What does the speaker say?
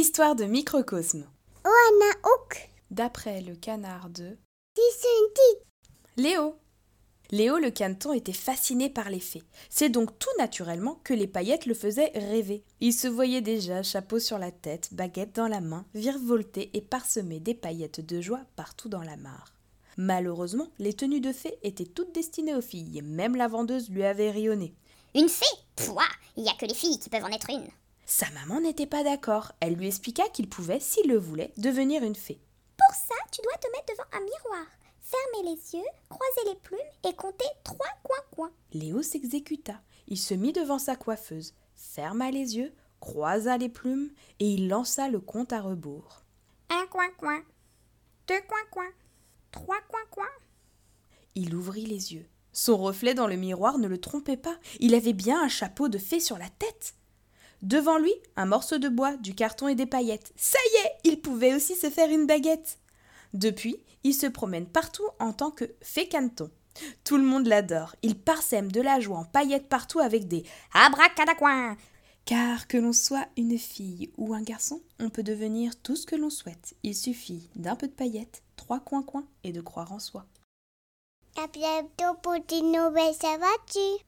Histoire de microcosme. D'après le canard de. Léo. Léo le caneton était fasciné par les fées. C'est donc tout naturellement que les paillettes le faisaient rêver. Il se voyait déjà, chapeau sur la tête, baguette dans la main, virevolté et parsemé des paillettes de joie partout dans la mare. Malheureusement, les tenues de fées étaient toutes destinées aux filles, même la vendeuse lui avait rionné. Une fée? Pouah, il n'y a que les filles qui peuvent en être une. Sa maman n'était pas d'accord. Elle lui expliqua qu'il pouvait, s'il le voulait, devenir une fée. Pour ça, tu dois te mettre devant un miroir, fermer les yeux, croiser les plumes et compter trois coins-coins. Léo s'exécuta. Il se mit devant sa coiffeuse, ferma les yeux, croisa les plumes et il lança le compte à rebours. Un coin-coin, deux coins-coins, trois coins-coins. Il ouvrit les yeux. Son reflet dans le miroir ne le trompait pas. Il avait bien un chapeau de fée sur la tête. Devant lui, un morceau de bois, du carton et des paillettes. Ça y est, il pouvait aussi se faire une baguette. Depuis, il se promène partout en tant que fée caneton. Tout le monde l'adore. Il parsème de la joie en paillettes partout avec des Abracadacoin car que l'on soit une fille ou un garçon, on peut devenir tout ce que l'on souhaite. Il suffit d'un peu de paillettes, trois coins-coins et de croire en soi. À bientôt pour nouvelles aventures.